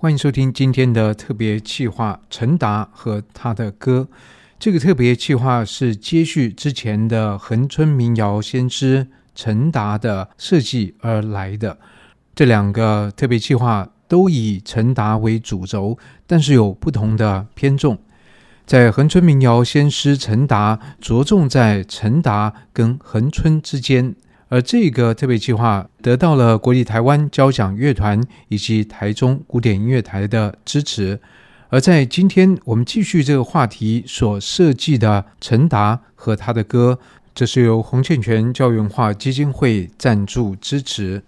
欢迎收听今天的特别企划《陈达和他的歌》。这个特别企划是接续之前的恒春民谣先师陈达的设计而来的。这两个特别企划都以陈达为主轴，但是有不同的偏重。在恒春民谣先师陈达着重在陈达跟恒春之间。而这个特别计划得到了国立台湾交响乐团以及台中古典音乐台的支持。而在今天我们继续这个话题所设计的陈达和他的歌，这是由洪倩全教育文化基金会赞助支持。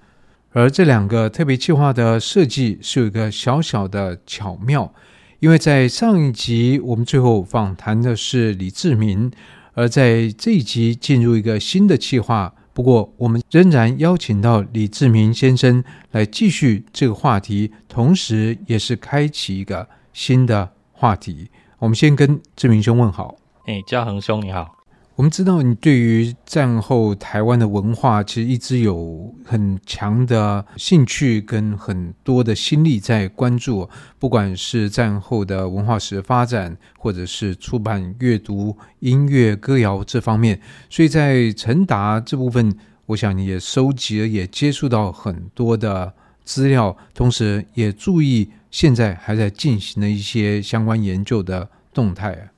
而这两个特别计划的设计是有一个小小的巧妙，因为在上一集我们最后访谈的是李志明，而在这一集进入一个新的计划。不过，我们仍然邀请到李志明先生来继续这个话题，同时也是开启一个新的话题。我们先跟志明兄问好。哎，嘉恒兄你好。我们知道你对于战后台湾的文化，其实一直有很强的兴趣跟很多的心力在关注，不管是战后的文化史发展，或者是出版、阅读、音乐、歌谣这方面。所以在陈达这部分，我想你也收集了，也接触到很多的资料，同时也注意现在还在进行的一些相关研究的动态。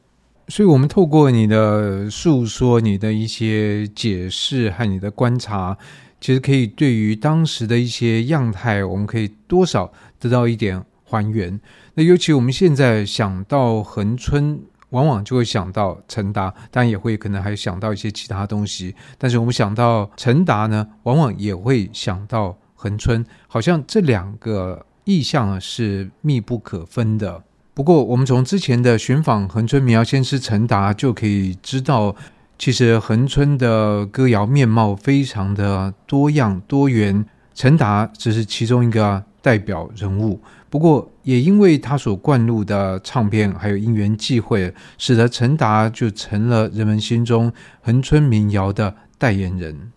所以，我们透过你的诉说、你的一些解释和你的观察，其实可以对于当时的一些样态，我们可以多少得到一点还原。那尤其我们现在想到恒春，往往就会想到陈达，当然也会可能还想到一些其他东西。但是我们想到陈达呢，往往也会想到恒春，好像这两个意象是密不可分的。不过，我们从之前的寻访恒春民谣先师陈达就可以知道，其实恒春的歌谣面貌非常的多样多元，陈达只是其中一个代表人物。不过，也因为他所灌录的唱片还有因缘际会，使得陈达就成了人们心中恒春民谣的代言人。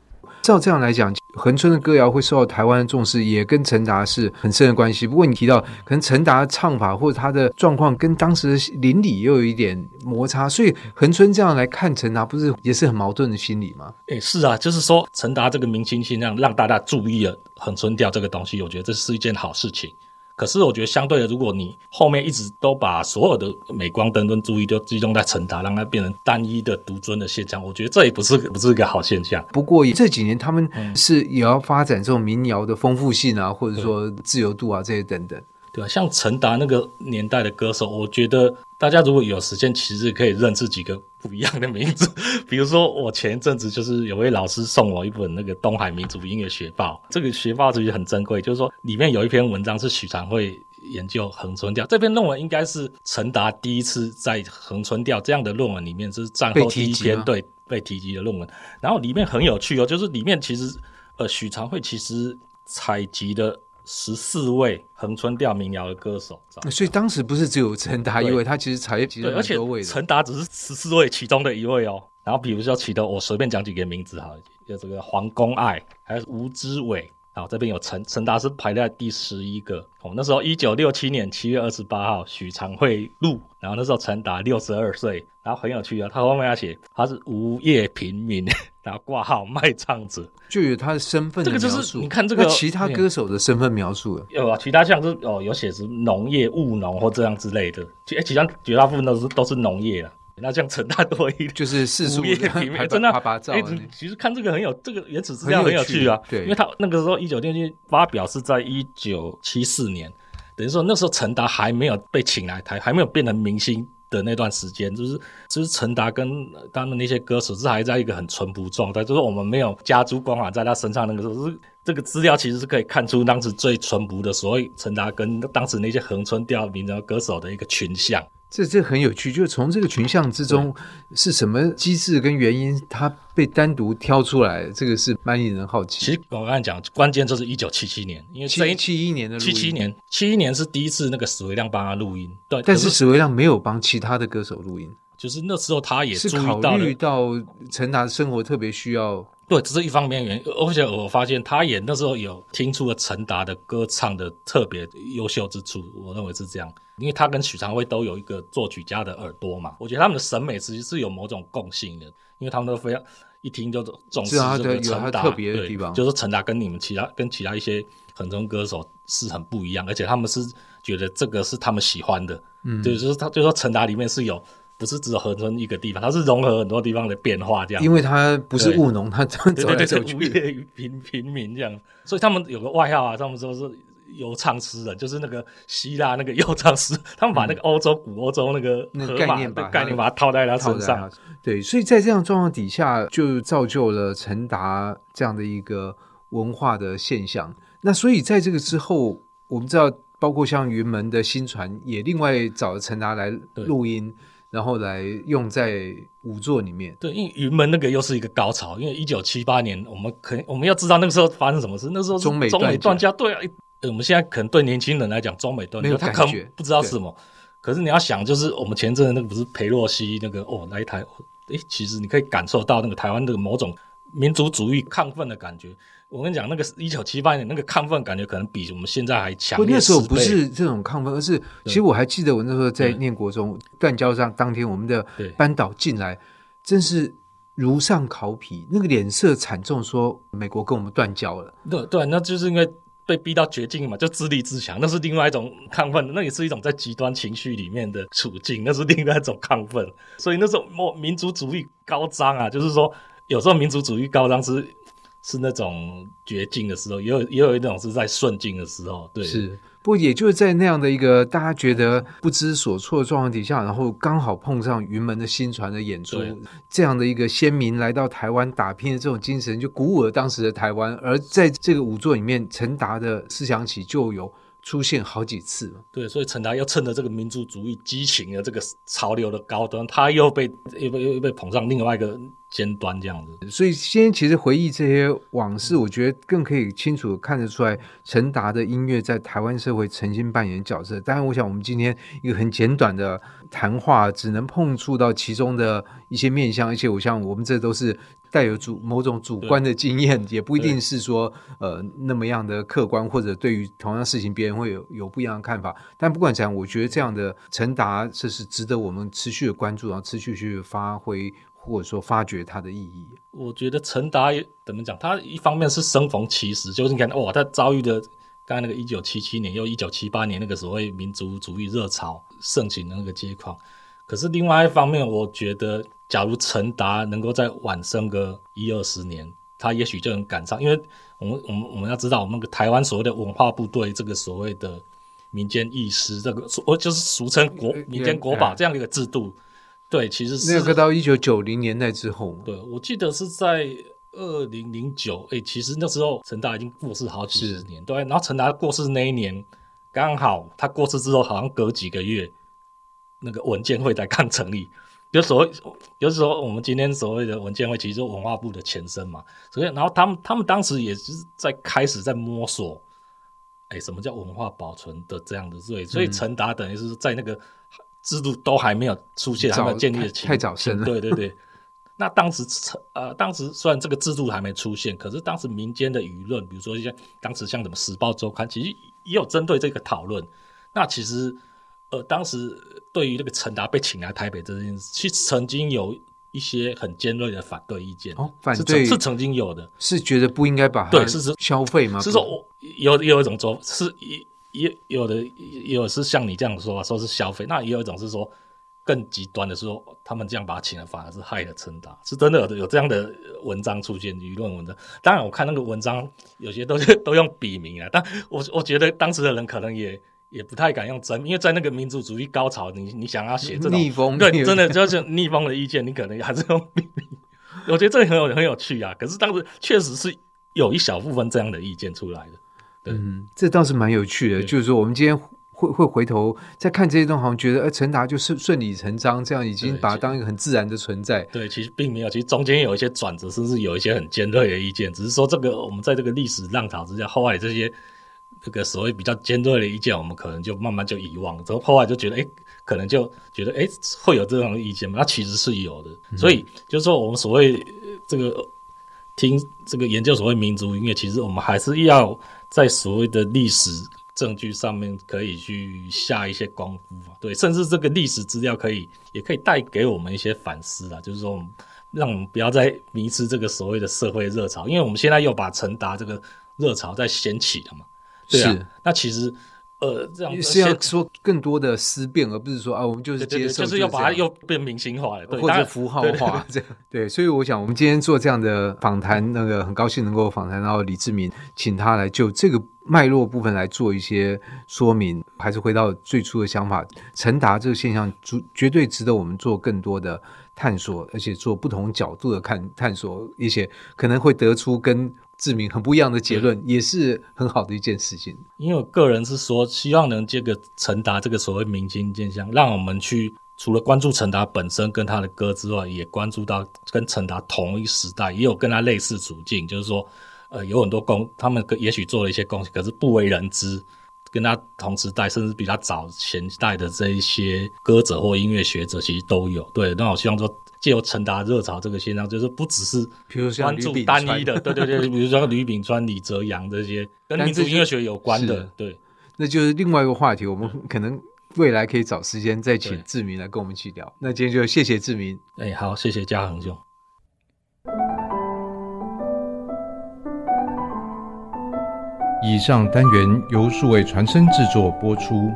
照这样来讲，恒春的歌谣会受到台湾的重视，也跟陈达是很深的关系。不过你提到，可能陈达的唱法或者他的状况跟当时的邻里又有一点摩擦，所以恒春这样来看陈达，不是也是很矛盾的心理吗？诶，是啊，就是说陈达这个明星现象让大家注意了恒春调这个东西，我觉得这是一件好事情。可是我觉得，相对的，如果你后面一直都把所有的镁光灯跟注意都集中在陈达，让它变成单一的独尊的现象，我觉得这也不是不是一个好现象。不过这几年他们是也要发展这种民谣的丰富性啊，或者说自由度啊这些等等。对啊，像陈达那个年代的歌手，我觉得大家如果有时间，其实可以认识几个不一样的名字。比如说，我前一阵子就是有位老师送我一本那个《东海民族音乐学报》，这个学报其实很珍贵，就是说里面有一篇文章是许长惠研究恒春调，这篇论文应该是陈达第一次在恒春调这样的论文里面，就是战后第一篇对被提及的论文。然后里面很有趣哦，就是里面其实呃许长惠其实采集的。十四位恒春调民谣的歌手，所以当时不是只有陈达一位，他其实采集了很多位。陈达只是十四位其中的一位哦。然后比如说其的，我随便讲几个名字哈，有这个黄公爱，还有吴之伟。好，这边有陈陈达是排在第十一个。哦，那时候一九六七年七月二十八号，许长惠录，然后那时候陈达六十二岁。然后很有趣啊，他后面要写他是无业平民，然后挂号卖唱者，就有他的身份。这个就是你看这个其他歌手的身份描述有啊，其他像是哦有写是农业务农或这样之类的，其其他绝大部分都是都是农业了。那像陈大多一点就是世俗无业平民，真的。哎，其实看这个很有这个原始资料很有趣啊，对，因为他那个时候一九六七发表是在一九七四年，等于说那时候陈达还没有被请来台，还没有变成明星。的那段时间，就是就是陈达跟他们那些歌手是还在一个很淳朴状态，就是我们没有家族光环在他身上。那个时候是这个资料其实是可以看出当时最淳朴的所谓陈达跟当时那些横村调民谣歌手的一个群像。这这很有趣，就是从这个群像之中是什么机制跟原因，它被单独挑出来，这个是蛮令人好奇。其实我刚才讲，关键就是一九七七年，因为七七一年的七七年，七一年是第一次那个史维亮帮他录音，对，但是史维亮没有帮其他的歌手录音，就是那时候他也是考虑到陈达生活特别需要对，这是一方面原因。而且我发现他也那时候有听出了陈达的歌唱的特别优秀之处，我认为是这样，因为他跟许常辉都有一个作曲家的耳朵嘛。我觉得他们的审美其实是有某种共性的，因为他们都非常一听就重视这个陈达，特别的地方，就是陈达跟你们其他跟其他一些很多歌手是很不一样，而且他们是觉得这个是他们喜欢的，嗯，对就是他就说陈达里面是有。不是只有恒春一个地方，它是融合很多地方的变化这样。因为它不是务农，它走来走去，无业平平民这样，所以他们有个外号啊，他们说是游唱诗人，就是那个希腊那个游唱诗，他们把那个欧洲古欧洲那个那个概念把概念把它套在他身上。对，所以在这样状况底下，就造就了陈达这样的一个文化的现象。那所以在这个之后，我们知道，包括像云门的新传也另外找了陈达来录音。然后来用在五座里面。对，因为云门那个又是一个高潮，因为一九七八年，我们可我们要知道那个时候发生什么事。那时候中美中美断交，对啊，我们现在可能对年轻人来讲，中美断交，他可能不知道是什么。可是你要想，就是我们前阵子那个不是裴洛西那个哦来台，哎，其实你可以感受到那个台湾的某种民族主义亢奋的感觉。我跟你讲，那个一九七八年那个亢奋感觉，可能比我们现在还强。那时候不是这种亢奋，而是其实我还记得我那时候在念国中断交上当天，我们的班导进来，真是如丧考妣，那个脸色惨重，说美国跟我们断交了。对对，那就是因为被逼到绝境嘛，就自立自强，那是另外一种亢奋，那也是一种在极端情绪里面的处境，那是另外一种亢奋。所以那时候民族主义高涨啊，就是说有时候民族主义高涨是。是那种绝境的时候，也有也有一种是在顺境的时候，对。是，不过也就是在那样的一个大家觉得不知所措的状况底下，然后刚好碰上云门的新传的演出，这样的一个先民来到台湾打拼的这种精神，就鼓舞了当时的台湾。而在这个五作里面，陈达的思想起就有。出现好几次了，对，所以陈达又趁着这个民族主义激情的这个潮流的高端，他又被又被又被捧上另外一个尖端这样子。所以，先其实回忆这些往事，我觉得更可以清楚看得出来，陈达的音乐在台湾社会曾经扮演角色。当然，我想我们今天一个很简短的谈话，只能碰触到其中的一些面向，而且我想我们这都是。带有主某种主观的经验，也不一定是说呃那么样的客观，或者对于同样事情别人会有有不一样的看法。但不管怎样，我觉得这样的陈达这是值得我们持续的关注，然后持续去发挥或者说发掘它的意义。我觉得陈达怎么讲？他一方面是生逢其时，就是你看哇，他遭遇的刚才那个一九七七年又一九七八年那个所谓民族主义热潮盛行的那个街况。可是另外一方面，我觉得。假如陈达能够再晚生个一二十年，他也许就能赶上。因为我们我们我们要知道，我们台湾所谓的文化部队这个所谓的民间艺师，这个所就是俗称国民间国宝这样的一个制度，对，其实是那个到一九九零年代之后，对，我记得是在二零零九，哎，其实那时候陈达已经过世好几十年，对。然后陈达过世那一年，刚好他过世之后，好像隔几个月，那个文件会才刚成立。就所谓，有时候我们今天所谓的文件会，其实是文化部的前身嘛。所以，然后他们他们当时也是在开始在摸索，哎，什么叫文化保存的这样的对。所以，陈达等于是在那个制度都还没有出现，还没有建立的前，太早生了。对对对。那当时呃，当时虽然这个制度还没出现，可是当时民间的舆论，比如说像当时像什么《时报周刊》，其实也有针对这个讨论。那其实。呃，当时对于那个陈达被请来台北这件事，其实曾经有一些很尖锐的反对意见。哦，反对是，是曾经有的，是觉得不应该把对，是是消费吗？是说我有有一种说，是也也有的也有是像你这样说，说是消费。那也有一种是说更极端的说，他们这样把他请了，反而是害了陈达，是真的有有这样的文章出现，舆论文章。当然，我看那个文章有些都是 都用笔名啊，但我我觉得当时的人可能也。也不太敢用真，因为在那个民族主义高潮，你你想要写这种逆风，对，真的就是逆风的意见，你可能还是用笔名。我觉得这个很有很有趣啊。可是当时确实是有一小部分这样的意见出来的。对，嗯，这倒是蛮有趣的。就是说，我们今天会会回头再看这些东西，好像觉得，呃，陈达就是顺理成章，这样已经把它当一个很自然的存在。对，其实并没有，其实中间有一些转折，甚至有一些很尖锐的意见。只是说，这个我们在这个历史浪潮之下，后来这些。这个所谓比较尖锐的意见，我们可能就慢慢就遗忘了。之后后来就觉得，哎，可能就觉得，哎，会有这种意见吗？那其实是有的。所以就是说，我们所谓这个听这个研究所谓民族音乐，其实我们还是要在所谓的历史证据上面可以去下一些功夫，对，甚至这个历史资料可以也可以带给我们一些反思啊，就是说，让我们不要再迷失这个所谓的社会热潮，因为我们现在又把陈达这个热潮再掀起了嘛，对啊，那其实。呃，这样是要说更多的思辨，而不是说啊，我们就是接受，就是要把它又变明星化了，或者符号化这样。对，所以我想，我们今天做这样的访谈，那个很高兴能够访谈到李志明，请他来就这个脉络部分来做一些说明。还是回到最初的想法，陈达这个现象，绝绝对值得我们做更多的探索，而且做不同角度的看探索一些，可能会得出跟。志明很不一样的结论，也是很好的一件事情。因为我个人是说，希望能借个陈达这个所谓明星现象，让我们去除了关注陈达本身跟他的歌之外，也关注到跟陈达同一时代，也有跟他类似处境，就是说，呃，有很多贡，他们也许做了一些贡献，可是不为人知。跟他同时代，甚至比他早前代的这一些歌者或音乐学者，其实都有。对，那我希望说。借由陈达热潮这个现象，就是不只是比如关注单一的，对对对，比如说吕炳川、李泽阳这些跟民族音乐学有关的，对，那就是另外一个话题。我们可能未来可以找时间再请志明来跟我们一起聊。那今天就谢谢志明，哎，好，谢谢嘉恒兄。以上单元由数位传声制作播出。